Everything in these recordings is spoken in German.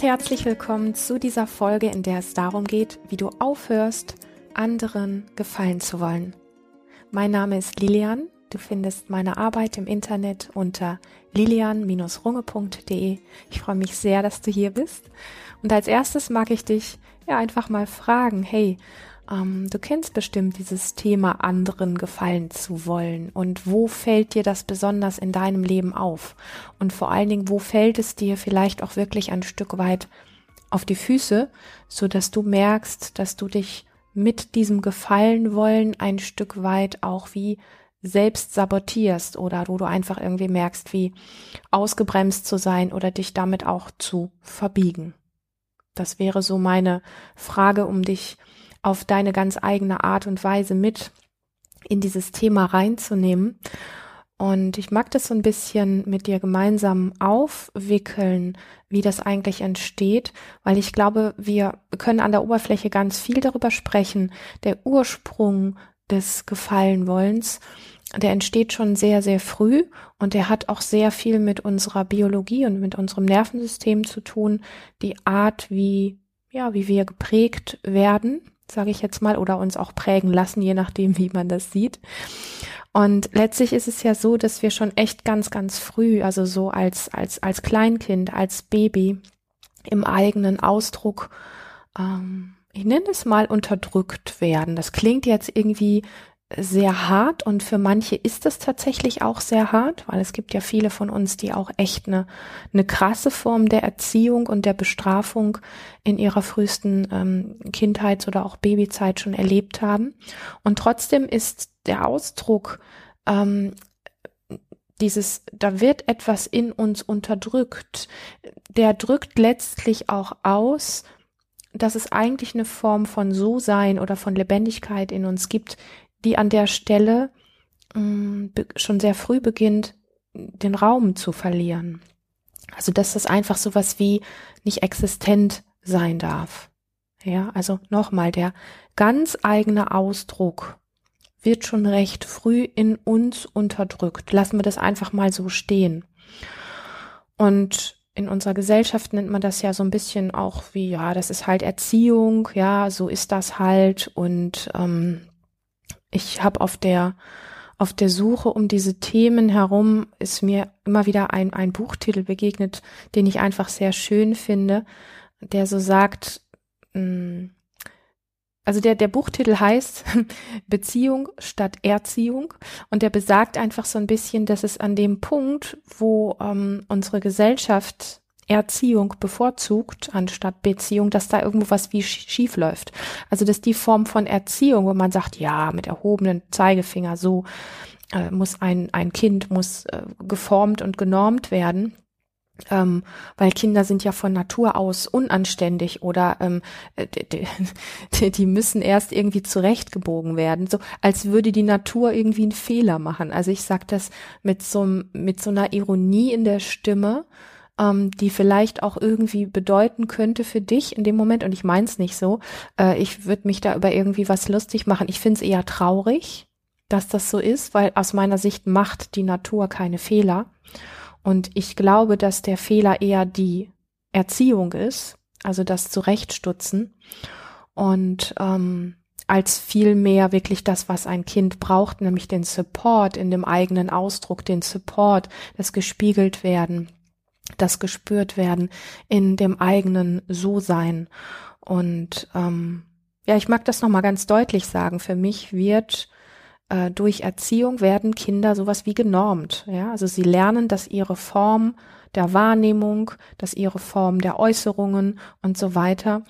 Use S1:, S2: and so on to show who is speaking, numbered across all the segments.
S1: Herzlich willkommen zu dieser Folge, in der es darum geht, wie du aufhörst, anderen gefallen zu wollen. Mein Name ist Lilian. Du findest meine Arbeit im Internet unter lilian-runge.de. Ich freue mich sehr, dass du hier bist. Und als erstes mag ich dich ja einfach mal fragen, hey, du kennst bestimmt dieses Thema, anderen gefallen zu wollen. Und wo fällt dir das besonders in deinem Leben auf? Und vor allen Dingen, wo fällt es dir vielleicht auch wirklich ein Stück weit auf die Füße, so dass du merkst, dass du dich mit diesem Gefallen wollen ein Stück weit auch wie selbst sabotierst oder wo du einfach irgendwie merkst, wie ausgebremst zu sein oder dich damit auch zu verbiegen. Das wäre so meine Frage, um dich auf deine ganz eigene Art und Weise mit in dieses Thema reinzunehmen. Und ich mag das so ein bisschen mit dir gemeinsam aufwickeln, wie das eigentlich entsteht, weil ich glaube, wir können an der Oberfläche ganz viel darüber sprechen. Der Ursprung des Gefallenwollens, der entsteht schon sehr, sehr früh und der hat auch sehr viel mit unserer Biologie und mit unserem Nervensystem zu tun. Die Art, wie, ja, wie wir geprägt werden sage ich jetzt mal, oder uns auch prägen lassen, je nachdem, wie man das sieht. Und letztlich ist es ja so, dass wir schon echt ganz, ganz früh, also so als, als, als Kleinkind, als Baby im eigenen Ausdruck, ähm, ich nenne es mal unterdrückt werden. Das klingt jetzt irgendwie sehr hart und für manche ist es tatsächlich auch sehr hart, weil es gibt ja viele von uns, die auch echt eine, eine krasse Form der Erziehung und der Bestrafung in ihrer frühesten ähm, Kindheits- oder auch Babyzeit schon erlebt haben. Und trotzdem ist der Ausdruck ähm, dieses, da wird etwas in uns unterdrückt, der drückt letztlich auch aus, dass es eigentlich eine Form von So-Sein oder von Lebendigkeit in uns gibt, die an der Stelle mh, mm, schon sehr früh beginnt, den Raum zu verlieren. Also dass das einfach sowas wie nicht existent sein darf. Ja, also nochmal, der ganz eigene Ausdruck wird schon recht früh in uns unterdrückt. Lassen wir das einfach mal so stehen. Und in unserer Gesellschaft nennt man das ja so ein bisschen auch wie, ja, das ist halt Erziehung, ja, so ist das halt und ähm, ich habe auf der auf der Suche um diese Themen herum ist mir immer wieder ein, ein Buchtitel begegnet, den ich einfach sehr schön finde, der so sagt, mm, also der, der Buchtitel heißt Beziehung statt Erziehung und der besagt einfach so ein bisschen, dass es an dem Punkt, wo ähm, unsere Gesellschaft Erziehung bevorzugt anstatt Beziehung, dass da irgendwo was wie schief läuft. Also dass die Form von Erziehung, wo man sagt, ja, mit erhobenen Zeigefinger so äh, muss ein, ein Kind muss äh, geformt und genormt werden. Ähm, weil Kinder sind ja von Natur aus unanständig oder ähm, äh, die, die, die müssen erst irgendwie zurechtgebogen werden, so als würde die Natur irgendwie einen Fehler machen. Also ich sage das mit so mit so einer Ironie in der Stimme, ähm, die vielleicht auch irgendwie bedeuten könnte für dich in dem Moment, und ich meins nicht so, äh, ich würde mich da über irgendwie was lustig machen. Ich finde es eher traurig, dass das so ist, weil aus meiner Sicht macht die Natur keine Fehler. Und ich glaube, dass der Fehler eher die Erziehung ist, also das Zurechtstutzen. Und ähm, als viel mehr wirklich das, was ein Kind braucht, nämlich den Support in dem eigenen Ausdruck, den Support, das gespiegelt werden, das gespürt werden in dem eigenen So-Sein. Und ähm, ja, ich mag das nochmal ganz deutlich sagen. Für mich wird äh, durch Erziehung werden Kinder sowas wie genormt. Ja, also sie lernen, dass ihre Form der Wahrnehmung, dass ihre Form der Äußerungen und so weiter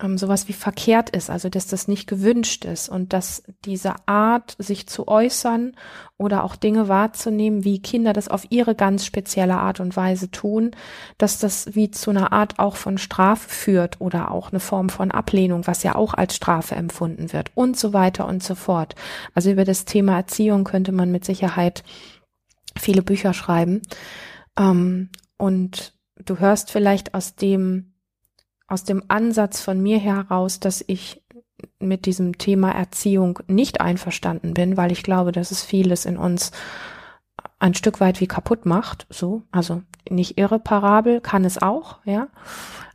S1: ähm, sowas wie verkehrt ist, also dass das nicht gewünscht ist und dass diese Art, sich zu äußern oder auch Dinge wahrzunehmen, wie Kinder das auf ihre ganz spezielle Art und Weise tun, dass das wie zu einer Art auch von Strafe führt oder auch eine Form von Ablehnung, was ja auch als Strafe empfunden wird und so weiter und so fort. Also über das Thema Erziehung könnte man mit Sicherheit viele Bücher schreiben. Ähm, und du hörst vielleicht aus dem aus dem Ansatz von mir heraus, dass ich mit diesem Thema Erziehung nicht einverstanden bin, weil ich glaube, dass es vieles in uns ein Stück weit wie kaputt macht, so, also nicht irreparabel, kann es auch, ja,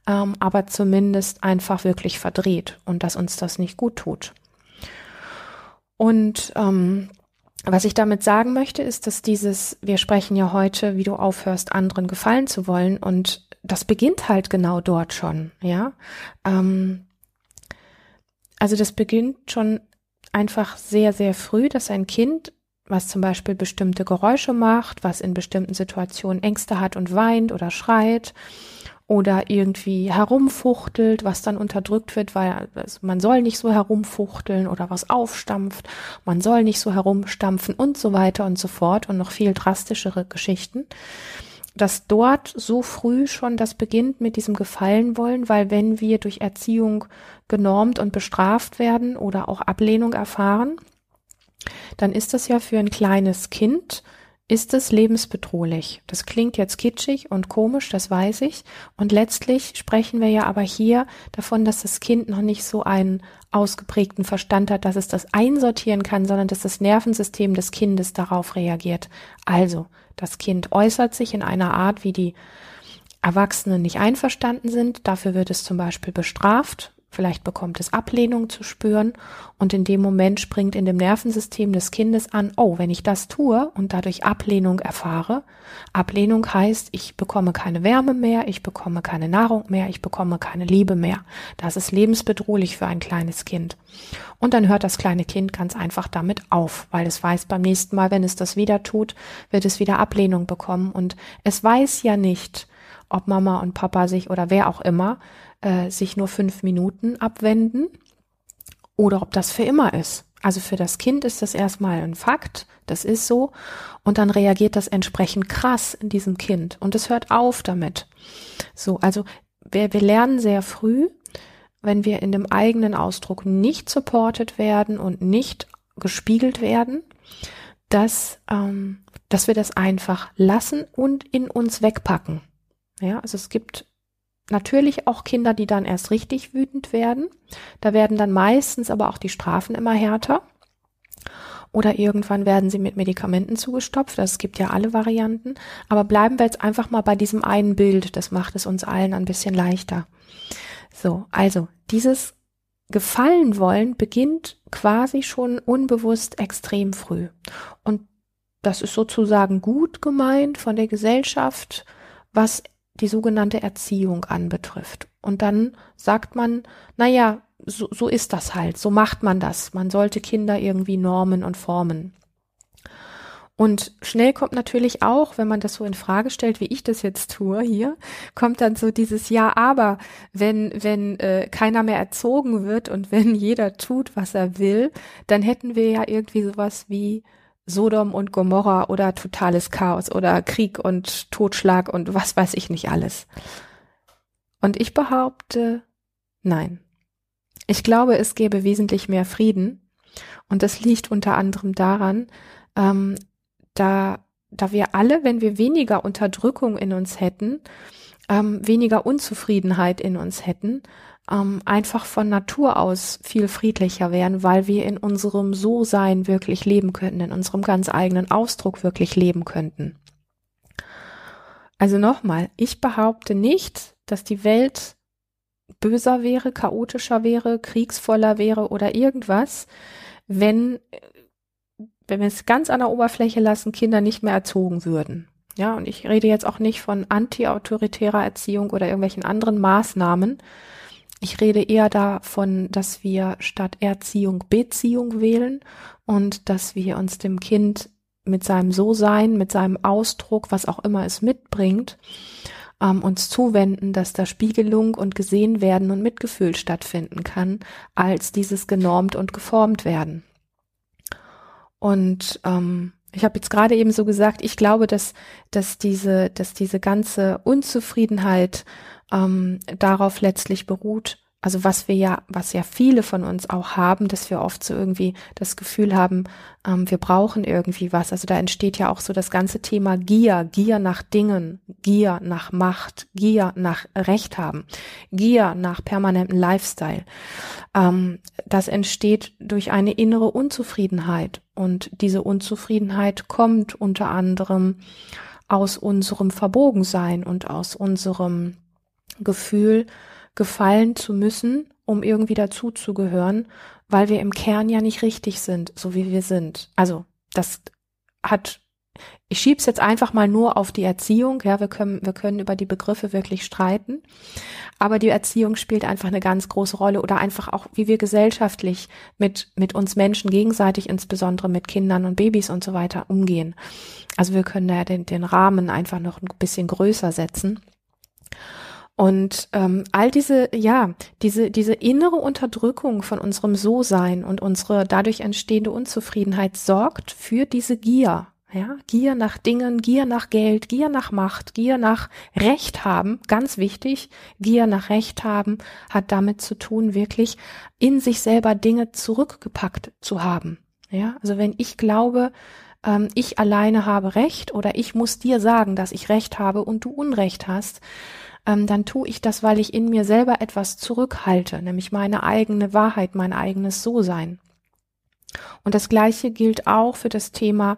S1: ähm, aber zumindest einfach wirklich verdreht und dass uns das nicht gut tut. Und ähm, was ich damit sagen möchte, ist, dass dieses, wir sprechen ja heute, wie du aufhörst, anderen gefallen zu wollen und das beginnt halt genau dort schon, ja. Ähm, also das beginnt schon einfach sehr, sehr früh, dass ein Kind, was zum Beispiel bestimmte Geräusche macht, was in bestimmten Situationen Ängste hat und weint oder schreit, oder irgendwie herumfuchtelt, was dann unterdrückt wird, weil also man soll nicht so herumfuchteln oder was aufstampft, man soll nicht so herumstampfen und so weiter und so fort und noch viel drastischere Geschichten, dass dort so früh schon das beginnt mit diesem Gefallen wollen, weil wenn wir durch Erziehung genormt und bestraft werden oder auch Ablehnung erfahren, dann ist das ja für ein kleines Kind ist es lebensbedrohlich. Das klingt jetzt kitschig und komisch, das weiß ich. Und letztlich sprechen wir ja aber hier davon, dass das Kind noch nicht so einen ausgeprägten Verstand hat, dass es das einsortieren kann, sondern dass das Nervensystem des Kindes darauf reagiert. Also, das Kind äußert sich in einer Art, wie die Erwachsenen nicht einverstanden sind. Dafür wird es zum Beispiel bestraft Vielleicht bekommt es Ablehnung zu spüren und in dem Moment springt in dem Nervensystem des Kindes an, oh, wenn ich das tue und dadurch Ablehnung erfahre, Ablehnung heißt, ich bekomme keine Wärme mehr, ich bekomme keine Nahrung mehr, ich bekomme keine Liebe mehr. Das ist lebensbedrohlich für ein kleines Kind. Und dann hört das kleine Kind ganz einfach damit auf, weil es weiß, beim nächsten Mal, wenn es das wieder tut, wird es wieder Ablehnung bekommen und es weiß ja nicht, ob Mama und Papa sich oder wer auch immer äh, sich nur fünf Minuten abwenden oder ob das für immer ist. Also für das Kind ist das erstmal ein Fakt, das ist so, und dann reagiert das entsprechend krass in diesem Kind und es hört auf damit. So, also wir, wir lernen sehr früh, wenn wir in dem eigenen Ausdruck nicht supported werden und nicht gespiegelt werden, dass, ähm, dass wir das einfach lassen und in uns wegpacken. Ja, also es gibt natürlich auch Kinder, die dann erst richtig wütend werden. Da werden dann meistens aber auch die Strafen immer härter. Oder irgendwann werden sie mit Medikamenten zugestopft. Das gibt ja alle Varianten. Aber bleiben wir jetzt einfach mal bei diesem einen Bild. Das macht es uns allen ein bisschen leichter. So, also dieses Gefallen wollen beginnt quasi schon unbewusst extrem früh. Und das ist sozusagen gut gemeint von der Gesellschaft, was die sogenannte Erziehung anbetrifft. Und dann sagt man, na ja, so, so ist das halt, so macht man das. Man sollte Kinder irgendwie normen und formen. Und schnell kommt natürlich auch, wenn man das so in Frage stellt, wie ich das jetzt tue hier, kommt dann so dieses Ja, aber wenn wenn äh, keiner mehr erzogen wird und wenn jeder tut, was er will, dann hätten wir ja irgendwie sowas wie Sodom und Gomorra oder totales Chaos oder Krieg und Totschlag und was weiß ich nicht alles. Und ich behaupte, nein. Ich glaube, es gäbe wesentlich mehr Frieden. Und das liegt unter anderem daran, ähm, da, da wir alle, wenn wir weniger Unterdrückung in uns hätten, ähm, weniger Unzufriedenheit in uns hätten, ähm, einfach von Natur aus viel friedlicher wären, weil wir in unserem So-Sein wirklich leben könnten, in unserem ganz eigenen Ausdruck wirklich leben könnten. Also nochmal, ich behaupte nicht, dass die Welt böser wäre, chaotischer wäre, kriegsvoller wäre oder irgendwas, wenn, wenn wir es ganz an der Oberfläche lassen, Kinder nicht mehr erzogen würden. Ja, und ich rede jetzt auch nicht von anti-autoritärer Erziehung oder irgendwelchen anderen Maßnahmen, ich rede eher davon, dass wir statt Erziehung Beziehung wählen und dass wir uns dem Kind mit seinem So-Sein, mit seinem Ausdruck, was auch immer es mitbringt, ähm, uns zuwenden, dass da Spiegelung und gesehen werden und Mitgefühl stattfinden kann, als dieses genormt und geformt werden. Und ähm, ich habe jetzt gerade eben so gesagt, ich glaube, dass, dass diese, dass diese ganze Unzufriedenheit ähm, darauf letztlich beruht, also was wir ja, was ja viele von uns auch haben, dass wir oft so irgendwie das Gefühl haben, ähm, wir brauchen irgendwie was. Also da entsteht ja auch so das ganze Thema Gier, Gier nach Dingen, Gier nach Macht, Gier nach Recht haben, Gier nach permanentem Lifestyle. Ähm, das entsteht durch eine innere Unzufriedenheit und diese Unzufriedenheit kommt unter anderem aus unserem Verbogensein und aus unserem Gefühl, gefallen zu müssen, um irgendwie dazuzugehören, weil wir im Kern ja nicht richtig sind, so wie wir sind. Also das hat ich schieb's jetzt einfach mal nur auf die Erziehung. Ja, wir können, wir können über die Begriffe wirklich streiten. Aber die Erziehung spielt einfach eine ganz große Rolle oder einfach auch, wie wir gesellschaftlich mit, mit uns Menschen gegenseitig, insbesondere mit Kindern und Babys und so weiter umgehen. Also wir können da den, den Rahmen einfach noch ein bisschen größer setzen. Und ähm, all diese, ja, diese, diese innere Unterdrückung von unserem So-Sein und unsere dadurch entstehende Unzufriedenheit sorgt für diese Gier. Ja, Gier nach Dingen, Gier nach Geld, Gier nach Macht, Gier nach Recht haben, ganz wichtig. Gier nach Recht haben hat damit zu tun, wirklich in sich selber Dinge zurückgepackt zu haben. Ja, also wenn ich glaube, ähm, ich alleine habe Recht oder ich muss dir sagen, dass ich Recht habe und du Unrecht hast, ähm, dann tue ich das, weil ich in mir selber etwas zurückhalte, nämlich meine eigene Wahrheit, mein eigenes So-Sein. Und das Gleiche gilt auch für das Thema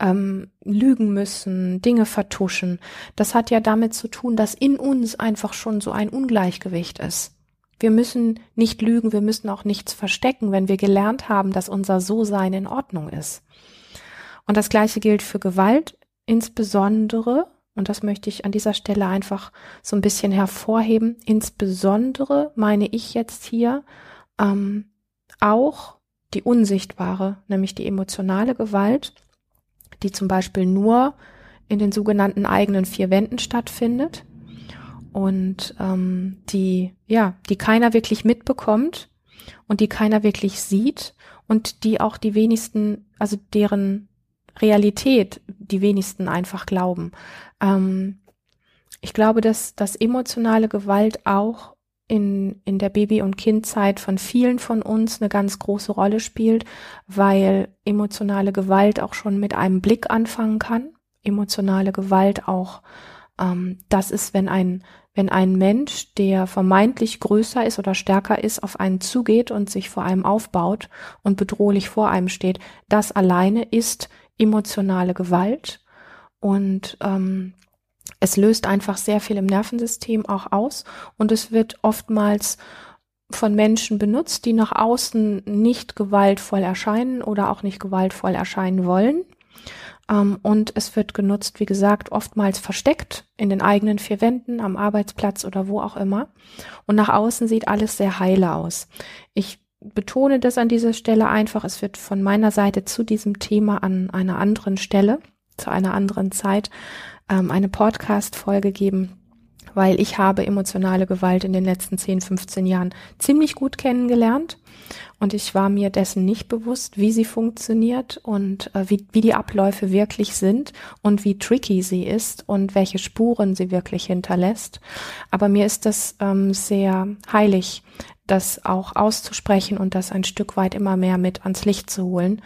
S1: ähm, Lügen müssen, Dinge vertuschen. Das hat ja damit zu tun, dass in uns einfach schon so ein Ungleichgewicht ist. Wir müssen nicht lügen, wir müssen auch nichts verstecken, wenn wir gelernt haben, dass unser So-Sein in Ordnung ist. Und das Gleiche gilt für Gewalt, insbesondere und das möchte ich an dieser Stelle einfach so ein bisschen hervorheben. Insbesondere meine ich jetzt hier ähm, auch die unsichtbare, nämlich die emotionale Gewalt, die zum Beispiel nur in den sogenannten eigenen vier Wänden stattfindet und ähm, die ja, die keiner wirklich mitbekommt und die keiner wirklich sieht und die auch die wenigsten, also deren Realität die wenigsten einfach glauben. Ähm, ich glaube, dass, dass emotionale Gewalt auch in, in der Baby- und Kindzeit von vielen von uns eine ganz große Rolle spielt, weil emotionale Gewalt auch schon mit einem Blick anfangen kann. Emotionale Gewalt auch, ähm, das ist, wenn ein, wenn ein Mensch, der vermeintlich größer ist oder stärker ist, auf einen zugeht und sich vor einem aufbaut und bedrohlich vor einem steht, das alleine ist emotionale Gewalt und ähm, es löst einfach sehr viel im Nervensystem auch aus und es wird oftmals von Menschen benutzt, die nach außen nicht gewaltvoll erscheinen oder auch nicht gewaltvoll erscheinen wollen. Ähm, und es wird genutzt, wie gesagt, oftmals versteckt in den eigenen vier Wänden, am Arbeitsplatz oder wo auch immer. Und nach außen sieht alles sehr heile aus. Ich betone das an dieser Stelle einfach. Es wird von meiner Seite zu diesem Thema an einer anderen Stelle, zu einer anderen Zeit, ähm, eine Podcast-Folge geben, weil ich habe emotionale Gewalt in den letzten 10, 15 Jahren ziemlich gut kennengelernt und ich war mir dessen nicht bewusst, wie sie funktioniert und äh, wie, wie die Abläufe wirklich sind und wie tricky sie ist und welche Spuren sie wirklich hinterlässt. Aber mir ist das ähm, sehr heilig, das auch auszusprechen und das ein Stück weit immer mehr mit ans Licht zu holen,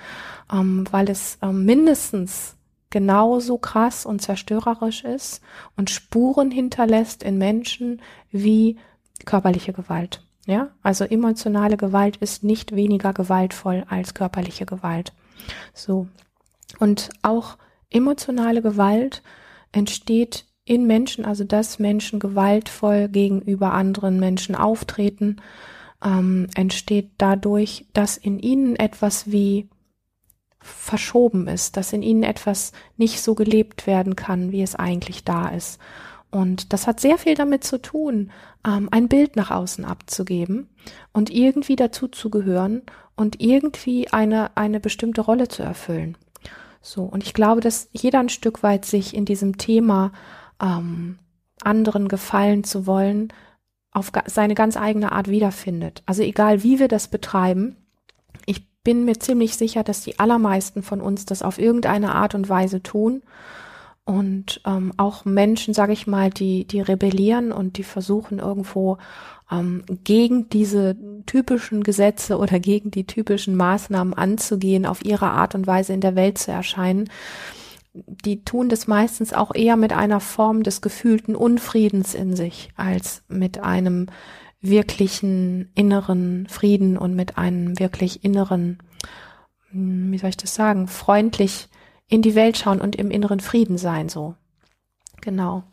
S1: ähm, weil es ähm, mindestens genauso krass und zerstörerisch ist und Spuren hinterlässt in Menschen wie körperliche Gewalt. Ja, also emotionale Gewalt ist nicht weniger gewaltvoll als körperliche Gewalt. So. Und auch emotionale Gewalt entsteht in Menschen, also dass Menschen gewaltvoll gegenüber anderen Menschen auftreten, ähm, entsteht dadurch, dass in ihnen etwas wie verschoben ist, dass in ihnen etwas nicht so gelebt werden kann, wie es eigentlich da ist. Und das hat sehr viel damit zu tun, ähm, ein Bild nach außen abzugeben und irgendwie dazu zu gehören und irgendwie eine, eine bestimmte Rolle zu erfüllen. So. Und ich glaube, dass jeder ein Stück weit sich in diesem Thema ähm, anderen gefallen zu wollen, auf seine ganz eigene Art wiederfindet. Also egal wie wir das betreiben, bin mir ziemlich sicher, dass die allermeisten von uns das auf irgendeine Art und Weise tun. Und ähm, auch Menschen, sage ich mal, die, die rebellieren und die versuchen irgendwo ähm, gegen diese typischen Gesetze oder gegen die typischen Maßnahmen anzugehen, auf ihre Art und Weise in der Welt zu erscheinen die tun das meistens auch eher mit einer Form des gefühlten Unfriedens in sich, als mit einem wirklichen inneren Frieden und mit einem wirklich inneren, hm, wie soll ich das sagen, freundlich in die Welt schauen und im inneren Frieden sein, so. Genau.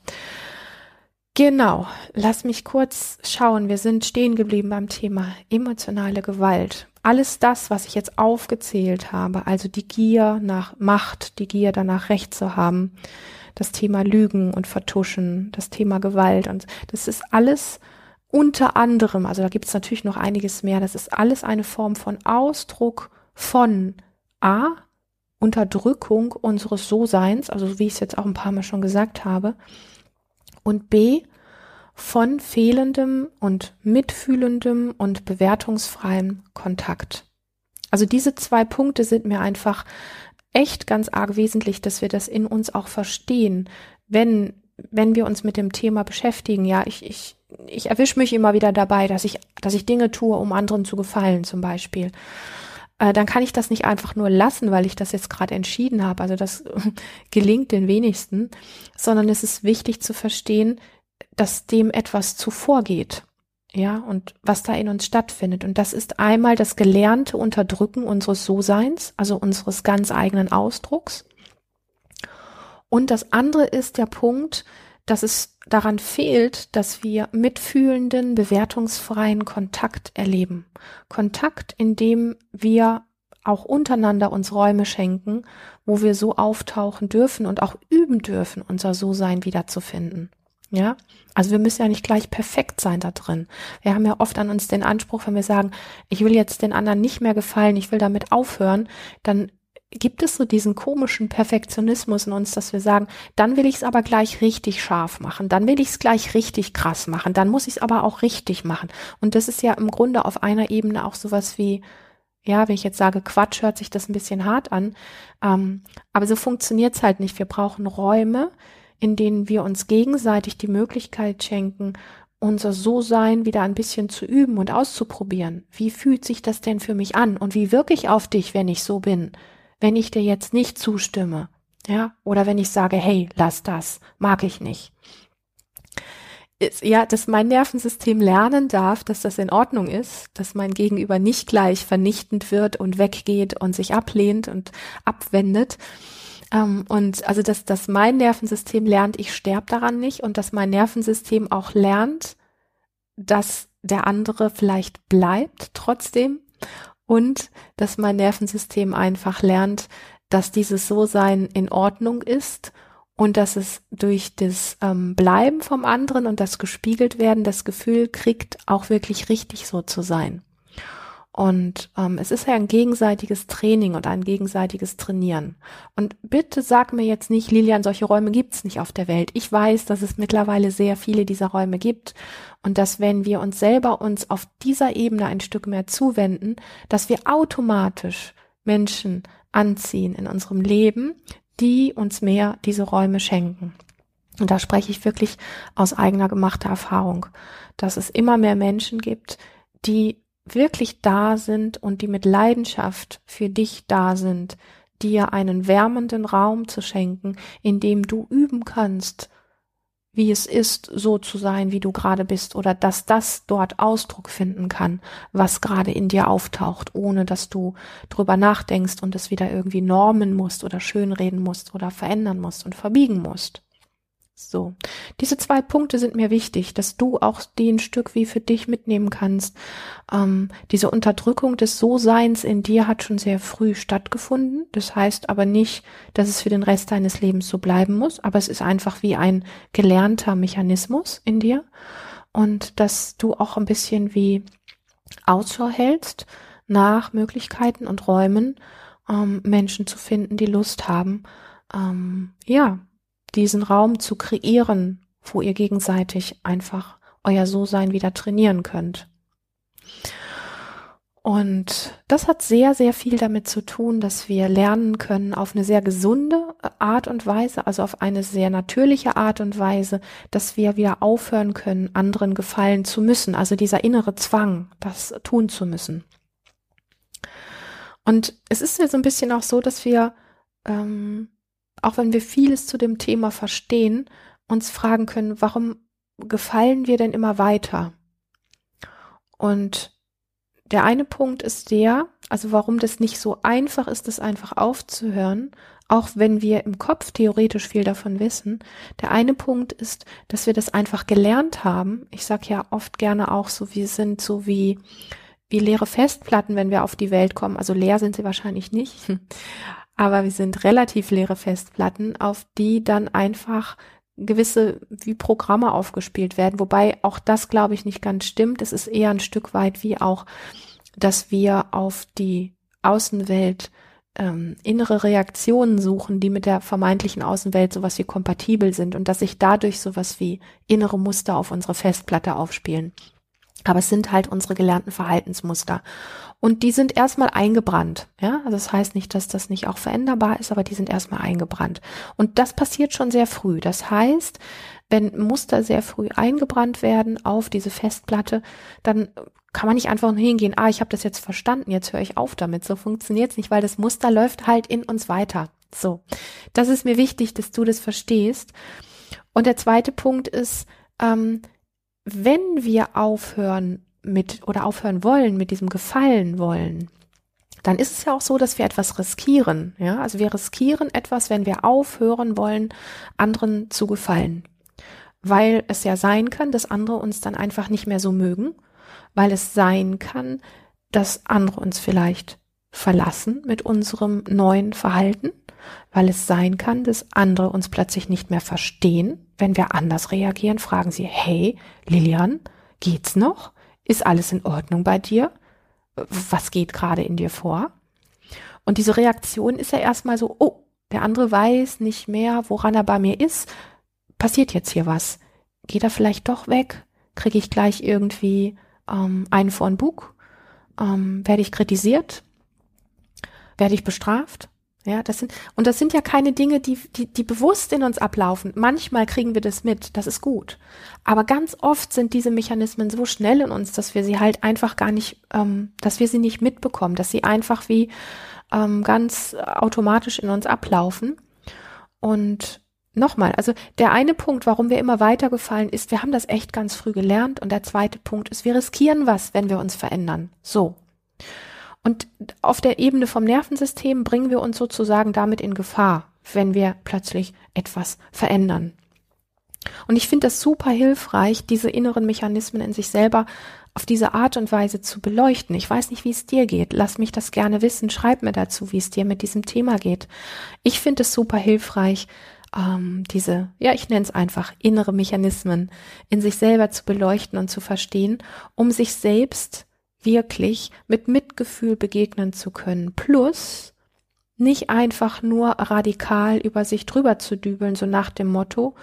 S1: Genau, lass mich kurz schauen. Wir sind stehen geblieben beim Thema emotionale Gewalt. Alles das, was ich jetzt aufgezählt habe, also die Gier nach Macht, die Gier danach Recht zu haben, das Thema Lügen und Vertuschen, das Thema Gewalt und das ist alles unter anderem, also da gibt es natürlich noch einiges mehr, das ist alles eine Form von Ausdruck von A, Unterdrückung unseres So-Seins, also wie ich es jetzt auch ein paar Mal schon gesagt habe, und B von fehlendem und mitfühlendem und bewertungsfreiem Kontakt. Also diese zwei Punkte sind mir einfach echt ganz arg wesentlich, dass wir das in uns auch verstehen, wenn wenn wir uns mit dem Thema beschäftigen. Ja, ich ich ich erwische mich immer wieder dabei, dass ich dass ich Dinge tue, um anderen zu gefallen, zum Beispiel. Äh, dann kann ich das nicht einfach nur lassen, weil ich das jetzt gerade entschieden habe. Also das gelingt den wenigsten, sondern es ist wichtig zu verstehen, dass dem etwas zuvorgeht. Ja, und was da in uns stattfindet. Und das ist einmal das gelernte Unterdrücken unseres So-Seins, also unseres ganz eigenen Ausdrucks. Und das andere ist der Punkt, dass es daran fehlt, dass wir mitfühlenden, bewertungsfreien Kontakt erleben. Kontakt, in dem wir auch untereinander uns Räume schenken, wo wir so auftauchen dürfen und auch üben dürfen, unser So-Sein wiederzufinden. Ja, also wir müssen ja nicht gleich perfekt sein da drin. Wir haben ja oft an uns den Anspruch, wenn wir sagen, ich will jetzt den anderen nicht mehr gefallen, ich will damit aufhören, dann gibt es so diesen komischen Perfektionismus in uns, dass wir sagen, dann will ich es aber gleich richtig scharf machen, dann will ich es gleich richtig krass machen, dann muss ich es aber auch richtig machen. Und das ist ja im Grunde auf einer Ebene auch sowas wie, ja, wenn ich jetzt sage Quatsch, hört sich das ein bisschen hart an, ähm, aber so funktioniert es halt nicht. Wir brauchen Räume, in denen wir uns gegenseitig die Möglichkeit schenken, unser So-Sein wieder ein bisschen zu üben und auszuprobieren. Wie fühlt sich das denn für mich an? Und wie wirke ich auf dich, wenn ich so bin? Wenn ich dir jetzt nicht zustimme, ja, oder wenn ich sage, hey, lass das, mag ich nicht. Ist, ja, dass mein Nervensystem lernen darf, dass das in Ordnung ist, dass mein Gegenüber nicht gleich vernichtend wird und weggeht und sich ablehnt und abwendet. Ähm, und also, dass, dass mein Nervensystem lernt, ich sterbe daran nicht und dass mein Nervensystem auch lernt, dass der andere vielleicht bleibt trotzdem und dass mein Nervensystem einfach lernt, dass dieses So-Sein in Ordnung ist und dass es durch das ähm, Bleiben vom anderen und das gespiegelt werden das Gefühl kriegt, auch wirklich richtig so zu sein. Und ähm, es ist ja ein gegenseitiges Training und ein gegenseitiges Trainieren. Und bitte sag mir jetzt nicht, Lilian, solche Räume gibt's nicht auf der Welt. Ich weiß, dass es mittlerweile sehr viele dieser Räume gibt und dass wenn wir uns selber uns auf dieser Ebene ein Stück mehr zuwenden, dass wir automatisch Menschen anziehen in unserem Leben, die uns mehr diese Räume schenken. Und da spreche ich wirklich aus eigener gemachter Erfahrung, dass es immer mehr Menschen gibt, die wirklich da sind und die mit Leidenschaft für dich da sind, dir einen wärmenden Raum zu schenken, in dem du üben kannst, wie es ist, so zu sein, wie du gerade bist, oder dass das dort Ausdruck finden kann, was gerade in dir auftaucht, ohne dass du drüber nachdenkst und es wieder irgendwie normen musst oder schönreden musst oder verändern musst und verbiegen musst. So, diese zwei Punkte sind mir wichtig, dass du auch den Stück wie für dich mitnehmen kannst. Ähm, diese Unterdrückung des So-Seins in dir hat schon sehr früh stattgefunden. Das heißt aber nicht, dass es für den Rest deines Lebens so bleiben muss, aber es ist einfach wie ein gelernter Mechanismus in dir und dass du auch ein bisschen wie Ausschau hältst nach Möglichkeiten und Räumen, ähm, Menschen zu finden, die Lust haben, ähm, ja, diesen Raum zu kreieren, wo ihr gegenseitig einfach euer So-Sein wieder trainieren könnt. Und das hat sehr, sehr viel damit zu tun, dass wir lernen können auf eine sehr gesunde Art und Weise, also auf eine sehr natürliche Art und Weise, dass wir wieder aufhören können, anderen gefallen zu müssen. Also dieser innere Zwang, das tun zu müssen. Und es ist ja so ein bisschen auch so, dass wir ähm, auch wenn wir vieles zu dem Thema verstehen, uns fragen können, warum gefallen wir denn immer weiter? Und der eine Punkt ist der, also warum das nicht so einfach ist, das einfach aufzuhören, auch wenn wir im Kopf theoretisch viel davon wissen. Der eine Punkt ist, dass wir das einfach gelernt haben. Ich sage ja oft gerne auch so, wir sind so wie, wie leere Festplatten, wenn wir auf die Welt kommen. Also leer sind sie wahrscheinlich nicht, aber wir sind relativ leere Festplatten, auf die dann einfach gewisse wie Programme aufgespielt werden, wobei auch das glaube ich nicht ganz stimmt. Es ist eher ein Stück weit wie auch, dass wir auf die Außenwelt ähm, innere Reaktionen suchen, die mit der vermeintlichen Außenwelt sowas wie kompatibel sind und dass sich dadurch sowas wie innere Muster auf unsere Festplatte aufspielen. Aber es sind halt unsere gelernten Verhaltensmuster. Und die sind erstmal eingebrannt. Ja, also das heißt nicht, dass das nicht auch veränderbar ist, aber die sind erstmal eingebrannt. Und das passiert schon sehr früh. Das heißt, wenn Muster sehr früh eingebrannt werden auf diese Festplatte, dann kann man nicht einfach nur hingehen, ah, ich habe das jetzt verstanden, jetzt höre ich auf damit. So funktioniert's nicht, weil das Muster läuft halt in uns weiter. So, das ist mir wichtig, dass du das verstehst. Und der zweite Punkt ist, ähm, wenn wir aufhören mit oder aufhören wollen mit diesem Gefallen wollen, dann ist es ja auch so, dass wir etwas riskieren. Ja, also wir riskieren etwas, wenn wir aufhören wollen, anderen zu gefallen. Weil es ja sein kann, dass andere uns dann einfach nicht mehr so mögen, weil es sein kann, dass andere uns vielleicht verlassen mit unserem neuen Verhalten, weil es sein kann, dass andere uns plötzlich nicht mehr verstehen, wenn wir anders reagieren, fragen sie, hey, Lilian, geht's noch? Ist alles in Ordnung bei dir? Was geht gerade in dir vor? Und diese Reaktion ist ja erstmal so, oh, der andere weiß nicht mehr, woran er bei mir ist. Passiert jetzt hier was? Geht er vielleicht doch weg? Kriege ich gleich irgendwie ähm, einen vor den Bug? Ähm, werde ich kritisiert? Werde ich bestraft? Ja, das sind, und das sind ja keine Dinge, die, die, die bewusst in uns ablaufen. Manchmal kriegen wir das mit, das ist gut. Aber ganz oft sind diese Mechanismen so schnell in uns, dass wir sie halt einfach gar nicht, ähm, dass wir sie nicht mitbekommen, dass sie einfach wie ähm, ganz automatisch in uns ablaufen. Und nochmal, also der eine Punkt, warum wir immer weitergefallen ist, wir haben das echt ganz früh gelernt. Und der zweite Punkt ist, wir riskieren was, wenn wir uns verändern. So. Und auf der Ebene vom Nervensystem bringen wir uns sozusagen damit in Gefahr, wenn wir plötzlich etwas verändern. Und ich finde das super hilfreich, diese inneren Mechanismen in sich selber auf diese Art und Weise zu beleuchten. Ich weiß nicht, wie es dir geht. Lass mich das gerne wissen. Schreib mir dazu, wie es dir mit diesem Thema geht. Ich finde es super hilfreich, ähm, diese, ja, ich nenne es einfach innere Mechanismen in sich selber zu beleuchten und zu verstehen, um sich selbst wirklich mit Mitgefühl begegnen zu können. Plus nicht einfach nur radikal über sich drüber zu dübeln, so nach dem Motto,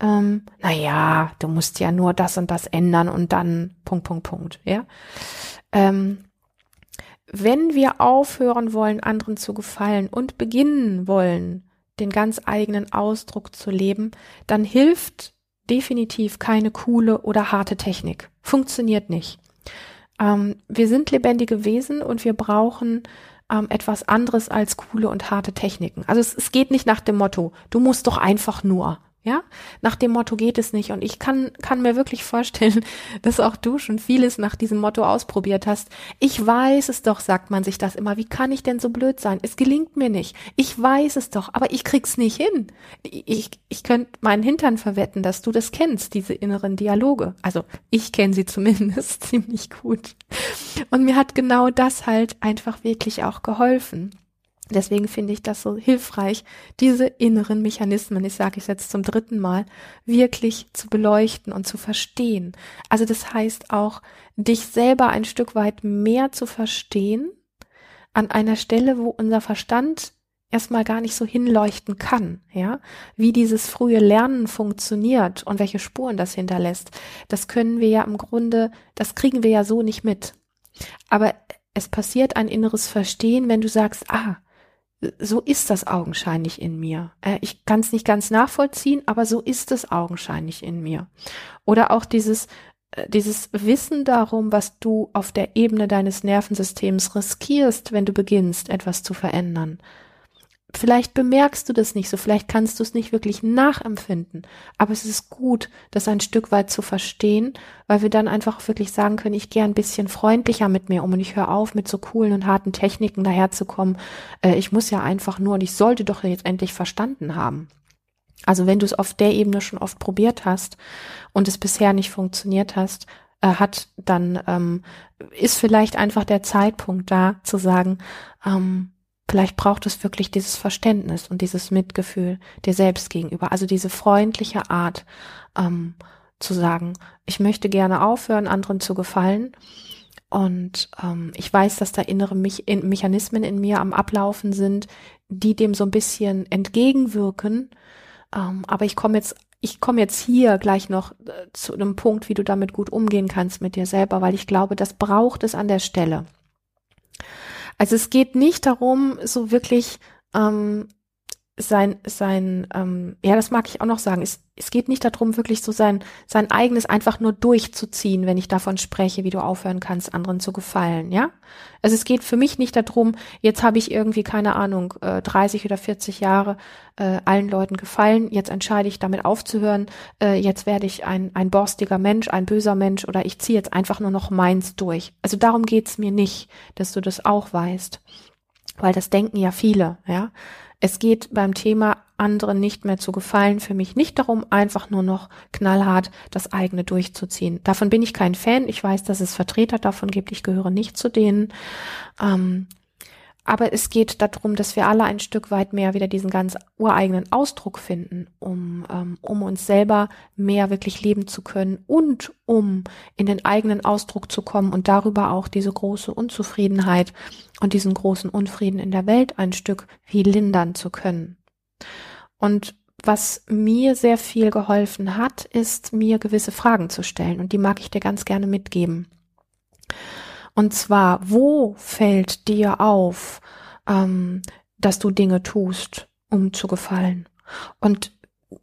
S1: ähm, na ja, du musst ja nur das und das ändern und dann Punkt, Punkt, Punkt, ja. Ähm, wenn wir aufhören wollen, anderen zu gefallen und beginnen wollen, den ganz eigenen Ausdruck zu leben, dann hilft definitiv keine coole oder harte Technik. Funktioniert nicht. Ähm, wir sind lebendige Wesen und wir brauchen ähm, etwas anderes als coole und harte Techniken. Also es, es geht nicht nach dem Motto, du musst doch einfach nur. Ja, nach dem Motto geht es nicht. Und ich kann, kann mir wirklich vorstellen, dass auch du schon vieles nach diesem Motto ausprobiert hast. Ich weiß es doch, sagt man sich das immer. Wie kann ich denn so blöd sein? Es gelingt mir nicht. Ich weiß es doch, aber ich krieg's nicht hin. Ich, ich könnte meinen Hintern verwetten, dass du das kennst, diese inneren Dialoge. Also ich kenne sie zumindest ziemlich gut. Und mir hat genau das halt einfach wirklich auch geholfen. Deswegen finde ich das so hilfreich, diese inneren Mechanismen, ich sage es jetzt zum dritten Mal, wirklich zu beleuchten und zu verstehen. Also das heißt auch, dich selber ein Stück weit mehr zu verstehen an einer Stelle, wo unser Verstand erstmal gar nicht so hinleuchten kann, ja, wie dieses frühe Lernen funktioniert und welche Spuren das hinterlässt. Das können wir ja im Grunde, das kriegen wir ja so nicht mit. Aber es passiert ein inneres Verstehen, wenn du sagst, ah, so ist das augenscheinlich in mir. Äh, ich kann es nicht ganz nachvollziehen, aber so ist es augenscheinlich in mir. Oder auch dieses, äh, dieses Wissen darum, was du auf der Ebene deines Nervensystems riskierst, wenn du beginnst, etwas zu verändern. Vielleicht bemerkst du das nicht so, vielleicht kannst du es nicht wirklich nachempfinden, aber es ist gut, das ein Stück weit zu verstehen, weil wir dann einfach wirklich sagen können, ich gehe ein bisschen freundlicher mit mir um und ich höre auf, mit so coolen und harten Techniken daherzukommen. Äh, ich muss ja einfach nur und ich sollte doch jetzt endlich verstanden haben. Also wenn du es auf der Ebene schon oft probiert hast und es bisher nicht funktioniert hast, äh, hat, dann ähm, ist vielleicht einfach der Zeitpunkt da zu sagen, ähm, Vielleicht braucht es wirklich dieses Verständnis und dieses Mitgefühl dir selbst gegenüber. Also diese freundliche Art ähm, zu sagen, ich möchte gerne aufhören, anderen zu gefallen. Und ähm, ich weiß, dass da innere Me in Mechanismen in mir am Ablaufen sind, die dem so ein bisschen entgegenwirken. Ähm, aber ich komme jetzt, ich komme jetzt hier gleich noch äh, zu einem Punkt, wie du damit gut umgehen kannst mit dir selber, weil ich glaube, das braucht es an der Stelle. Also es geht nicht darum, so wirklich ähm, sein, sein, ähm, ja, das mag ich auch noch sagen. Es, es geht nicht darum, wirklich so sein, sein eigenes einfach nur durchzuziehen, wenn ich davon spreche, wie du aufhören kannst, anderen zu gefallen, ja? Also es geht für mich nicht darum, jetzt habe ich irgendwie, keine Ahnung, äh, 30 oder 40 Jahre äh, allen Leuten gefallen, jetzt entscheide ich damit aufzuhören, äh, jetzt werde ich ein, ein borstiger Mensch, ein böser Mensch oder ich ziehe jetzt einfach nur noch meins durch. Also darum geht's mir nicht, dass du das auch weißt. Weil das denken ja viele, ja. Es geht beim Thema anderen nicht mehr zu gefallen für mich nicht darum, einfach nur noch knallhart das eigene durchzuziehen. Davon bin ich kein Fan. Ich weiß, dass es Vertreter davon gibt. Ich gehöre nicht zu denen. Ähm, aber es geht darum, dass wir alle ein Stück weit mehr wieder diesen ganz ureigenen Ausdruck finden, um, ähm, um uns selber mehr wirklich leben zu können und um in den eigenen Ausdruck zu kommen und darüber auch diese große Unzufriedenheit und diesen großen Unfrieden in der Welt ein Stück wie lindern zu können. Und was mir sehr viel geholfen hat, ist mir gewisse Fragen zu stellen und die mag ich dir ganz gerne mitgeben. Und zwar, wo fällt dir auf, ähm, dass du Dinge tust, um zu gefallen? Und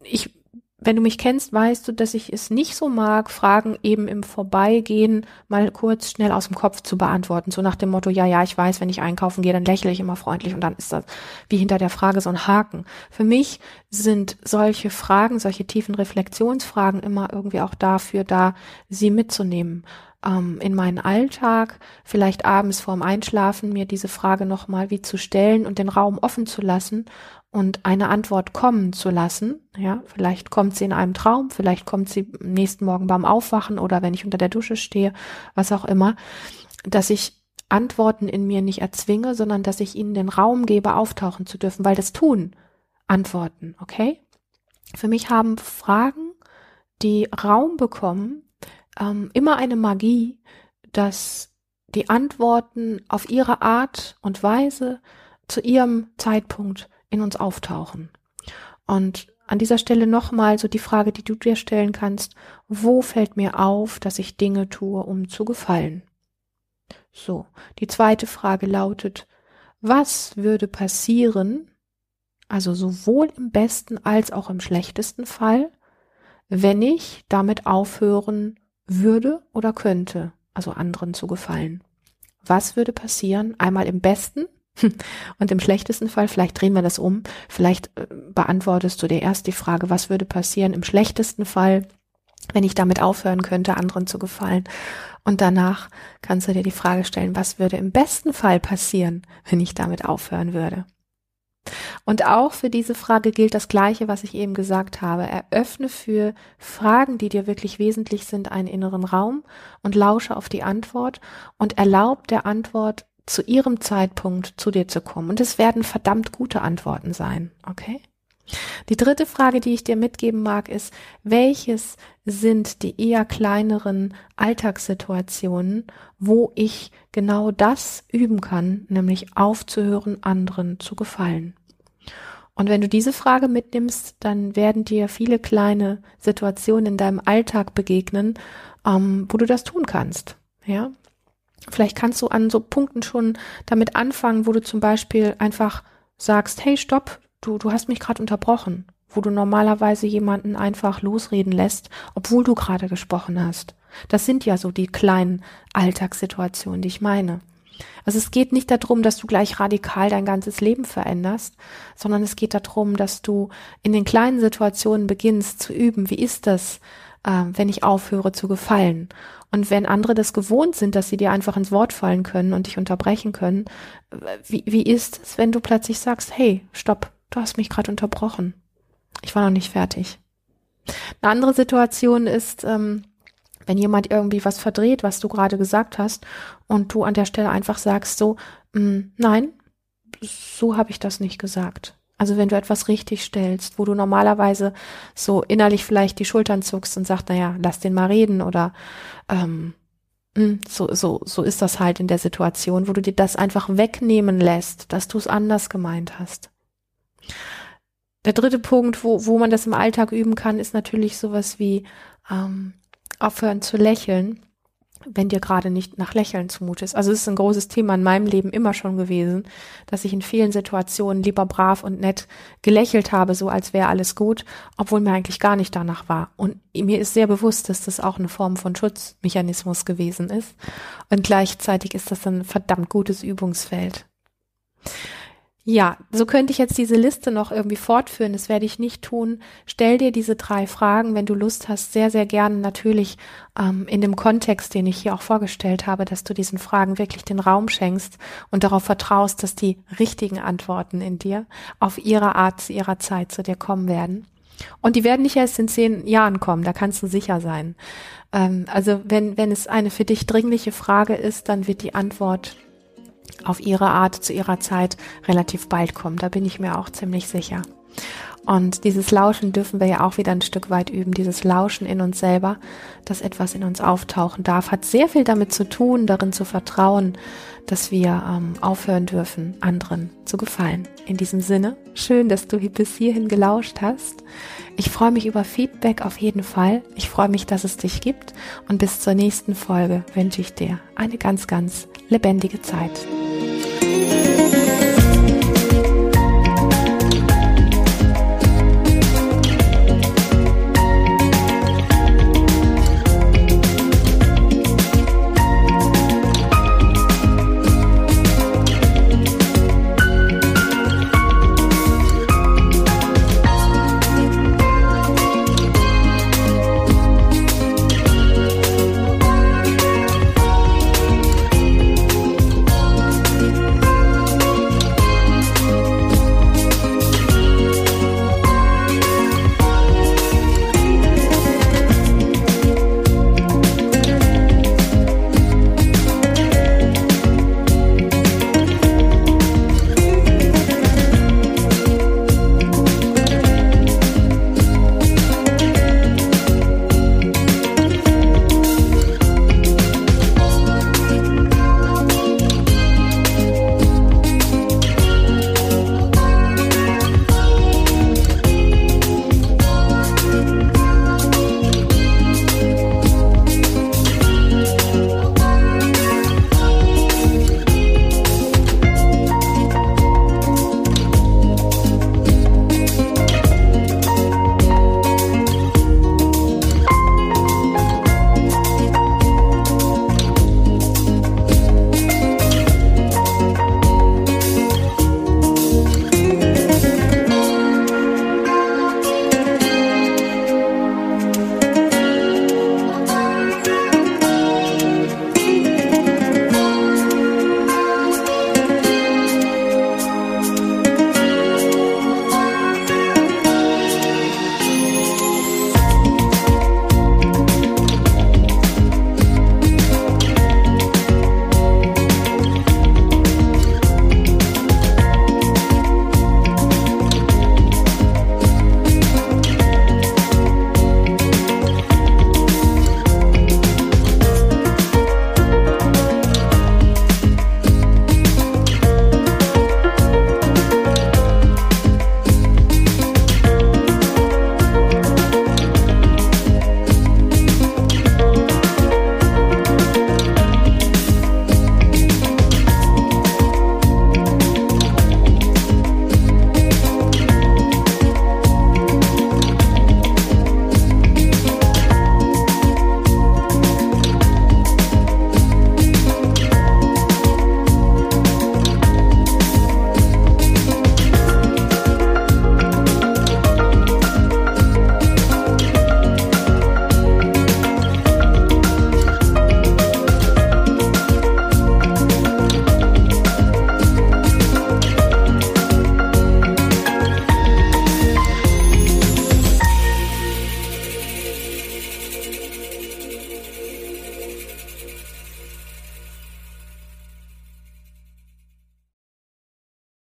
S1: ich wenn du mich kennst, weißt du, dass ich es nicht so mag, Fragen eben im Vorbeigehen mal kurz schnell aus dem Kopf zu beantworten. So nach dem Motto, ja, ja, ich weiß, wenn ich einkaufen gehe, dann lächle ich immer freundlich und dann ist das wie hinter der Frage so ein Haken. Für mich sind solche Fragen, solche tiefen Reflexionsfragen immer irgendwie auch dafür da, sie mitzunehmen ähm, in meinen Alltag, vielleicht abends vorm Einschlafen mir diese Frage nochmal wie zu stellen und den Raum offen zu lassen und eine Antwort kommen zu lassen. Ja, vielleicht kommt sie in einem Traum, vielleicht kommt sie nächsten Morgen beim Aufwachen oder wenn ich unter der Dusche stehe, was auch immer, dass ich Antworten in mir nicht erzwinge, sondern dass ich ihnen den Raum gebe, auftauchen zu dürfen, weil das tun Antworten, okay? Für mich haben Fragen, die Raum bekommen, ähm, immer eine Magie, dass die Antworten auf ihre Art und Weise zu ihrem Zeitpunkt in uns auftauchen. Und an dieser Stelle nochmal so die Frage, die du dir stellen kannst, wo fällt mir auf, dass ich Dinge tue, um zu gefallen? So, die zweite Frage lautet, was würde passieren, also sowohl im besten als auch im schlechtesten Fall, wenn ich damit aufhören würde oder könnte, also anderen zu gefallen? Was würde passieren? Einmal im besten Und im schlechtesten Fall, vielleicht drehen wir das um, vielleicht äh, beantwortest du dir erst die Frage, was würde passieren im schlechtesten Fall, wenn ich damit aufhören könnte, anderen zu gefallen. Und danach kannst du dir die Frage stellen, was würde im besten Fall passieren, wenn ich damit aufhören würde. Und auch für diese Frage gilt das Gleiche, was ich eben gesagt habe. Eröffne für Fragen, die dir wirklich wesentlich sind, einen inneren Raum und lausche auf die Antwort und erlaub der Antwort zu ihrem Zeitpunkt zu dir zu kommen. Und es werden verdammt gute Antworten sein, okay? Die dritte Frage, die ich dir mitgeben mag, ist, welches sind die eher kleineren Alltagssituationen, wo ich genau das üben kann, nämlich aufzuhören, anderen zu gefallen? Und wenn du diese Frage mitnimmst, dann werden dir viele kleine Situationen in deinem Alltag begegnen, ähm, wo du das tun kannst. Ja, Vielleicht kannst du an so Punkten schon damit anfangen, wo du zum Beispiel einfach sagst, hey, stopp, du, du hast mich gerade unterbrochen, wo du normalerweise jemanden einfach losreden lässt, obwohl du gerade gesprochen hast. Das sind ja so die kleinen Alltagssituationen, die ich meine. Also es geht nicht darum, dass du gleich radikal dein ganzes Leben veränderst, sondern es geht darum, dass du in den kleinen Situationen beginnst zu üben, wie ist das, äh, wenn ich aufhöre zu gefallen. Und wenn andere das gewohnt sind, dass sie dir einfach ins Wort fallen können und dich unterbrechen können, wie, wie ist es, wenn du plötzlich sagst, hey, stopp, du hast mich gerade unterbrochen. Ich war noch nicht fertig. Eine andere Situation ist, ähm, wenn jemand irgendwie was verdreht, was du gerade gesagt hast, und du an der Stelle einfach sagst so, mm, nein, so habe ich das nicht gesagt. Also wenn du etwas richtig stellst, wo du normalerweise so innerlich vielleicht die Schultern zuckst und sagst, naja, lass den mal reden oder ähm, mm, so, so, so ist das halt in der Situation, wo du dir das einfach wegnehmen lässt, dass du es anders gemeint hast. Der dritte Punkt, wo, wo man das im Alltag üben kann, ist natürlich sowas wie ähm, aufhören zu lächeln, wenn dir gerade nicht nach Lächeln zumute ist. Also es ist ein großes Thema in meinem Leben immer schon gewesen, dass ich in vielen Situationen lieber brav und nett gelächelt habe, so als wäre alles gut, obwohl mir eigentlich gar nicht danach war. Und mir ist sehr bewusst, dass das auch eine Form von Schutzmechanismus gewesen ist. Und gleichzeitig ist das ein verdammt gutes Übungsfeld. Ja, so könnte ich jetzt diese Liste noch irgendwie fortführen. Das werde ich nicht tun. Stell dir diese drei Fragen, wenn du Lust hast, sehr, sehr gerne natürlich ähm, in dem Kontext, den ich hier auch vorgestellt habe, dass du diesen Fragen wirklich den Raum schenkst und darauf vertraust, dass die richtigen Antworten in dir auf ihre Art, zu ihrer Zeit zu dir kommen werden. Und die werden nicht erst in zehn Jahren kommen, da kannst du sicher sein. Ähm, also wenn, wenn es eine für dich dringliche Frage ist, dann wird die Antwort auf ihre Art zu ihrer Zeit relativ bald kommen. Da bin ich mir auch ziemlich sicher. Und dieses Lauschen dürfen wir ja auch wieder ein Stück weit üben. Dieses Lauschen in uns selber, dass etwas in uns auftauchen darf, hat sehr viel damit zu tun, darin zu vertrauen, dass wir ähm, aufhören dürfen, anderen zu gefallen. In diesem Sinne, schön, dass du bis hierhin gelauscht hast. Ich freue mich über Feedback auf jeden Fall. Ich freue mich, dass es dich gibt. Und bis zur nächsten Folge wünsche ich dir eine ganz, ganz lebendige Zeit.